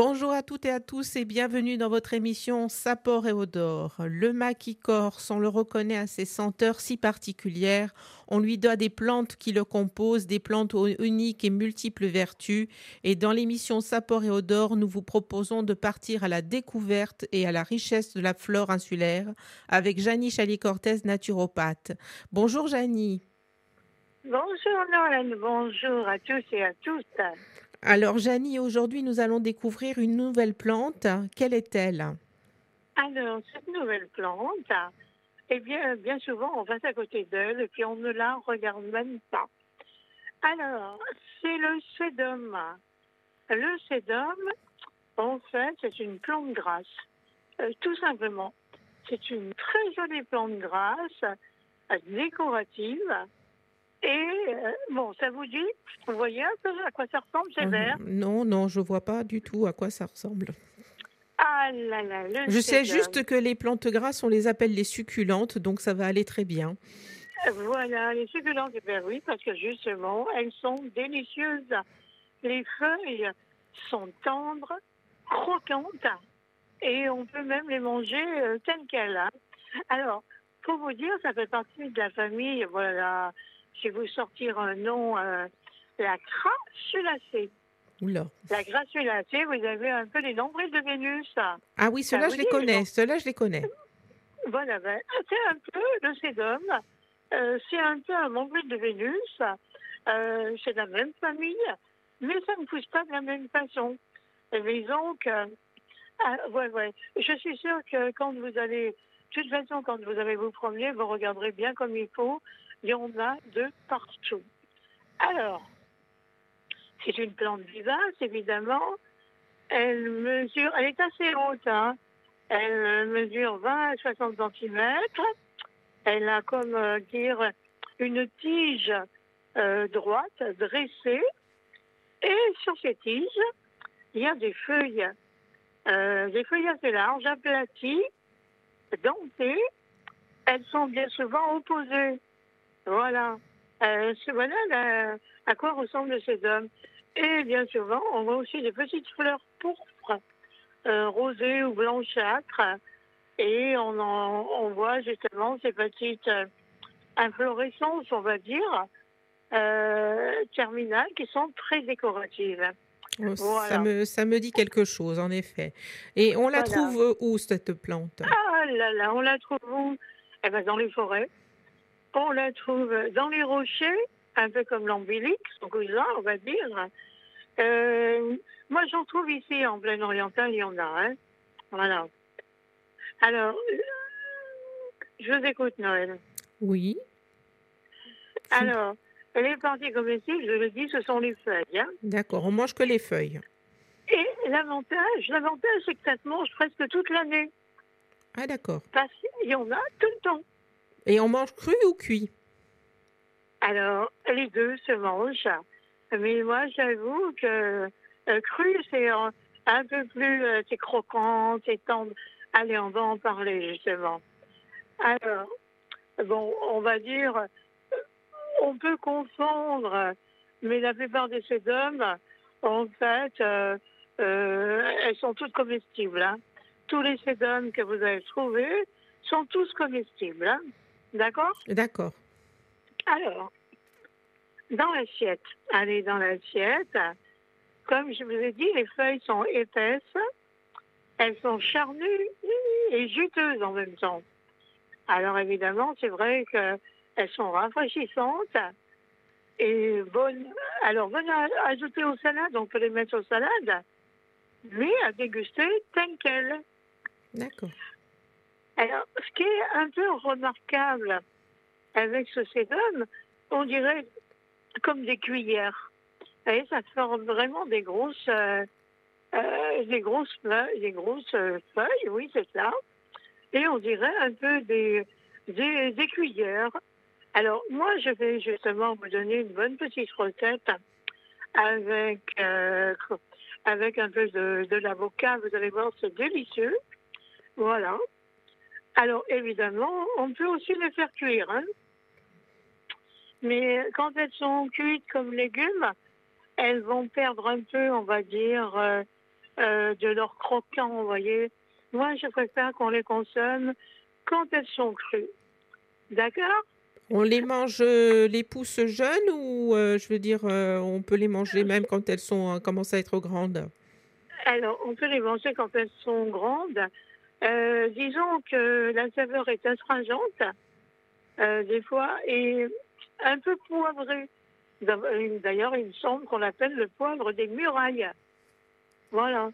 Bonjour à toutes et à tous et bienvenue dans votre émission Sapor et Odor. Le maquis corse, on le reconnaît à ses senteurs si particulières. On lui doit des plantes qui le composent, des plantes aux uniques et multiples vertus. Et dans l'émission Sapor et Odor, nous vous proposons de partir à la découverte et à la richesse de la flore insulaire avec Janie Chali-Cortez, naturopathe. Bonjour Janie. Bonjour Noël, bonjour à tous et à toutes. Alors, Janie, aujourd'hui, nous allons découvrir une nouvelle plante. Quelle est-elle? Alors, cette nouvelle plante, eh bien, bien souvent, on passe à côté d'elle et puis on ne la regarde même pas. Alors, c'est le sédum. Le sédum, en fait, c'est une plante grasse. Euh, tout simplement. C'est une très jolie plante grasse, décorative, et euh, bon, ça vous dit Vous voyez un peu à quoi ça ressemble, c'est Euh, vert Non, non, je vois pas du tout à quoi ça ressemble. Ah là là, le Je sais juste que les plantes grasses, on les appelle les succulentes, donc ça va aller très bien. Voilà, les succulentes, eh bien oui, parce que justement, elles sont délicieuses. Les feuilles sont tendres, croquantes, et on peut même les manger euh, telles quelles. hein. Alors, pour vous dire, ça fait partie de la famille, voilà, je vais vous sortir un nom, euh, la crassulacée. Oula. La crassulacée, vous avez un peu les nombrils de Vénus. Ah oui, ceux-là, je les connais. Ceux-là, je les connais. Voilà, ben, c'est un peu le sédum. Euh, c'est un peu un nombril de Vénus. Euh, c'est la même famille, mais ça ne pousse pas de la même façon. Et disons que, ah, ouais, ouais. Je suis sûre que quand vous allez, de toute façon, quand vous allez vous promener, vous regarderez bien comme il faut. Il y en a de partout. Alors, c'est une plante vivace, évidemment. Elle mesure, elle est assez haute, hein. Elle mesure 20 à 60 cm. Elle a, comme euh, dire, une tige euh, droite, dressée. Et sur ces tiges, il y a des feuilles, euh, des feuilles assez larges, aplaties, dentées. Elles sont bien souvent opposées. Voilà. Euh, voilà la- à quoi ressemble le sédum. Et bien souvent, on voit aussi des petites fleurs pourpres, euh, rosées ou blanchâtres. Et on, en- on voit justement ces petites euh, inflorescences, on va dire, euh, terminales qui sont très décoratives. Oh, Ça, me, ça me dit quelque chose, en effet. Et on la Voilà. trouve où, cette plante? Ah là là, on la trouve où? Eh ben, dans les forêts. On la trouve dans les rochers, un peu comme l'ambilique, son cousin, on va dire. Euh, moi, j'en trouve ici, en plein oriental, il y en a. Hein. Voilà. Alors, euh, je vous écoute, Noël. Oui. Alors, les parties comestibles, je le dis, ce sont les feuilles. hein. D'accord, on mange que les feuilles. Et l'avantage, l'avantage, c'est que ça se mange presque toute l'année. Ah, d'accord. Parce qu'il y en a tout le temps. Et on mange cru ou cuit? Alors, les deux se mangent. Mais moi, j'avoue que euh, cru, c'est un, un peu plus, euh, c'est croquant, c'est tendre. Allez, on va en parler justement. Alors, bon, on va dire, euh, on peut confondre, mais la plupart des sédums, en fait, euh, euh, elles sont toutes comestibles. hein. Tous les sédums que vous avez trouvés sont tous comestibles. hein. D'accord? D'accord. alors, dans l'assiette, allez dans l'assiette. Comme je vous ai dit, les feuilles sont épaisses, elles sont charnues et juteuses en même temps. Alors évidemment, c'est vrai qu'elles sont rafraîchissantes et bonnes. Alors, bonnes à ajouter aux salades, on peut les mettre aux salades, mais à déguster telles quelles. D'accord. Alors, ce qui est un peu remarquable avec ce sédum, on dirait comme des cuillères. Voyez, ça forme vraiment des grosses, euh, euh, des grosses des grosses euh, feuilles, oui, c'est ça. Et on dirait un peu des, des, cuillères. Alors, moi, je vais justement vous donner une bonne petite recette avec, avec un peu de l'avocat. Vous allez voir, c'est délicieux. Voilà. Alors, évidemment, on peut aussi les faire cuire. hein. Mais quand elles sont cuites comme légumes, elles vont perdre un peu, on va dire, euh, euh, de leur croquant, vous voyez. Moi, je préfère qu'on les consomme quand elles sont crues. D'accord? On les mange, euh, les pousses jeunes ou, je veux dire, on peut les manger même quand elles sont, commencent à être grandes? Alors, on peut les manger quand elles sont grandes. Euh, disons que la saveur est astringente, euh, des fois, et un peu poivrée. D'ailleurs, il me semble qu'on l'appelle le poivre des murailles. Voilà.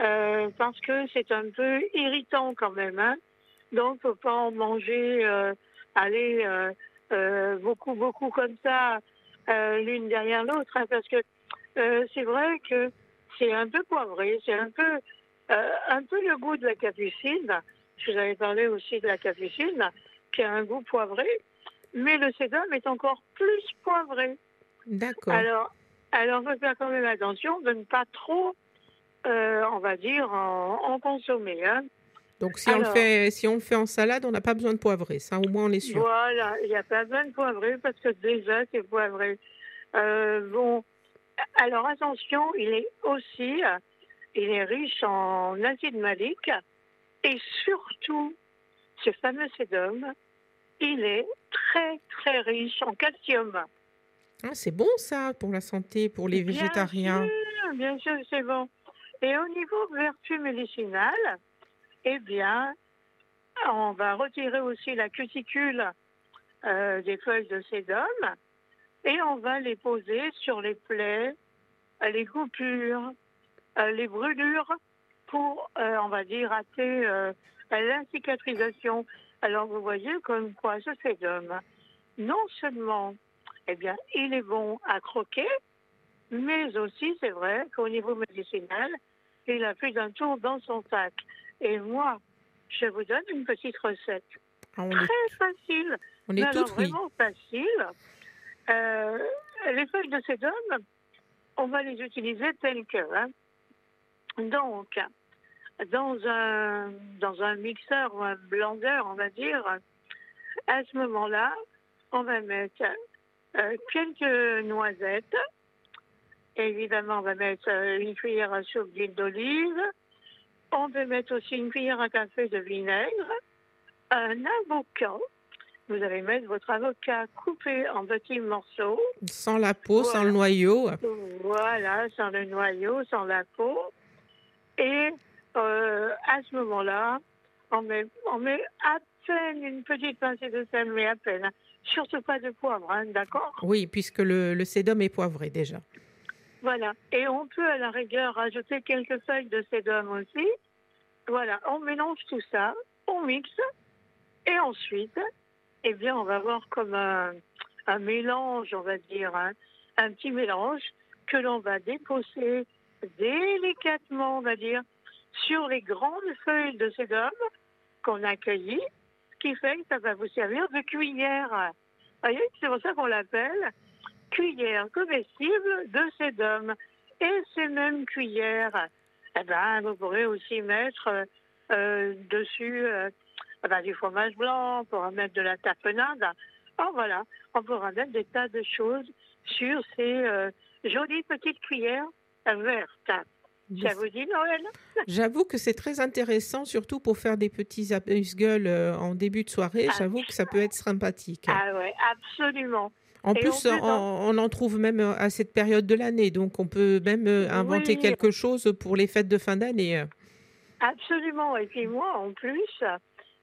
Euh, parce que c'est un peu irritant quand même. Hein? Donc, faut pas en manger, euh, aller euh, euh, beaucoup, beaucoup comme ça, euh, l'une derrière l'autre. hein, parce que euh, c'est vrai que c'est un peu poivré, c'est un peu, euh, un peu le goût de la capucine. Je vous avais parlé aussi de la capucine, qui a un goût poivré. Mais le sédum est encore plus poivré. D'accord. Alors, alors, faut faire quand même attention de ne pas trop, euh, on va dire, en, en consommer. Hein. Donc, si on, le fait, si on le fait en salade, on n'a pas besoin de poivrer. Ça, au moins, on est sûr. Voilà, il n'y a pas besoin de poivrer parce que déjà c'est poivré. Euh, bon, alors attention, il est aussi, il est riche en acide malique et surtout, ce fameux sédum, il est très très riche en calcium. Ah, c'est bon, ça, pour la santé, pour les Bien végétariens. sûr, bien sûr, c'est bon. Et au niveau vertu médicinale, eh bien, on va retirer aussi la cuticule euh, des feuilles de sédum et on va les poser sur les plaies, les coupures, les brûlures pour, euh, on va dire, hâter euh, la cicatrisation. Alors vous voyez comme quoi ce sédum, non seulement, eh bien, il est bon à croquer, mais aussi, c'est vrai qu'au niveau médicinal, il a plus d'un tour dans son sac. Et moi, je vous donne une petite recette Ah, est, très facile, on est alors toutes oui. vraiment facile. Euh, les feuilles de sédum, on va les utiliser telles que. hein. Donc, dans un, dans un mixeur ou un blender, on va dire, à ce moment-là, on va mettre euh, quelques noisettes. Évidemment, on va mettre euh, une cuillère à soupe d'huile d'olive. On peut mettre aussi une cuillère à café de vinaigre. Un avocat. Vous allez mettre votre avocat coupé en petits morceaux. Sans la peau, sans le noyau. Voilà, sans le noyau, sans la peau. Et euh, à ce moment-là, on met, on met à peine une petite pincée de sel, mais à peine. Surtout pas de poivre, hein, d'accord? Oui, puisque le, le sédum est poivré déjà. Voilà. Et on peut à la rigueur ajouter quelques feuilles de sédum aussi. Voilà, on mélange tout ça, on mixe, et ensuite, eh bien, on va avoir comme un, un mélange, on va dire, hein, un petit mélange que l'on va déposer délicatement, on va dire, sur les grandes feuilles de sédum qu'on a cueillies, ce qui fait que ça va vous servir de cuillère. Vous voyez, c'est pour ça qu'on l'appelle cuillère comestible de sédum. Et ces mêmes cuillères, eh ben, vous pourrez aussi mettre euh, euh, dessus euh, eh ben, du fromage blanc, on pourra mettre de la tapenade. Oh, voilà, on pourra mettre des tas de choses sur ces euh, jolies petites cuillères vertes. Ça vous dit, Noël? J'avoue que c'est très intéressant, surtout pour faire des petits amuse-gueules euh, en début de soirée. Ah. J'avoue que ça peut être sympathique. Ah ouais, absolument. En et plus, on peut on, on en trouve même euh, à cette période de l'année, donc on peut même euh, inventer Oui. quelque chose pour les fêtes de fin d'année. Absolument. Et puis moi, en plus,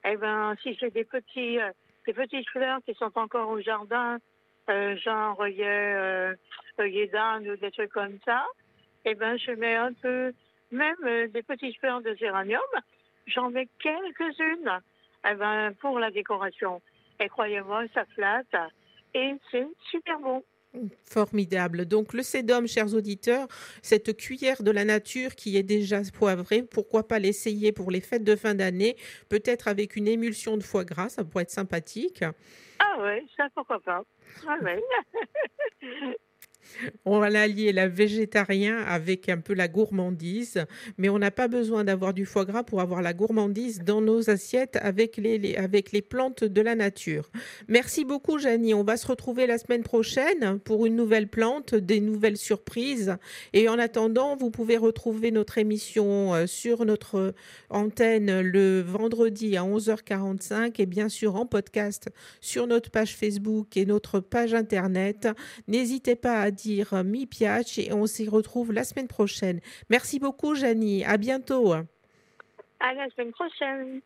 eh ben, si j'ai des petits, euh, des petites fleurs qui sont encore au jardin, euh, genre œillet, euh, d'Inde ou des trucs comme ça, eh ben, je mets un peu, même euh, des petites fleurs de géranium, j'en mets quelques-unes, eh ben, pour la décoration. Et croyez-moi, ça flatte et c'est super bon. Formidable. Donc le sédum, chers auditeurs, cette cuillère de la nature qui est déjà poivrée, pourquoi pas l'essayer pour les fêtes de fin d'année, peut-être avec une émulsion de foie gras, ça pourrait être sympathique. Ah ouais, ça pourquoi pas. Ah ouais. On va allier la végétarien avec un peu la gourmandise, mais on n'a pas besoin d'avoir du foie gras pour avoir la gourmandise dans nos assiettes avec les, avec les plantes de la nature. Merci beaucoup, Janie. On va se retrouver la semaine prochaine pour une nouvelle plante, des nouvelles surprises. Et en attendant, vous pouvez retrouver notre émission euh, sur notre antenne le vendredi à 11h45 et bien sûr en podcast sur notre page Facebook et notre page internet. N'hésitez pas à dire euh, mi piace et on s'y retrouve la semaine prochaine. Merci beaucoup, Janie. À bientôt. À la semaine prochaine.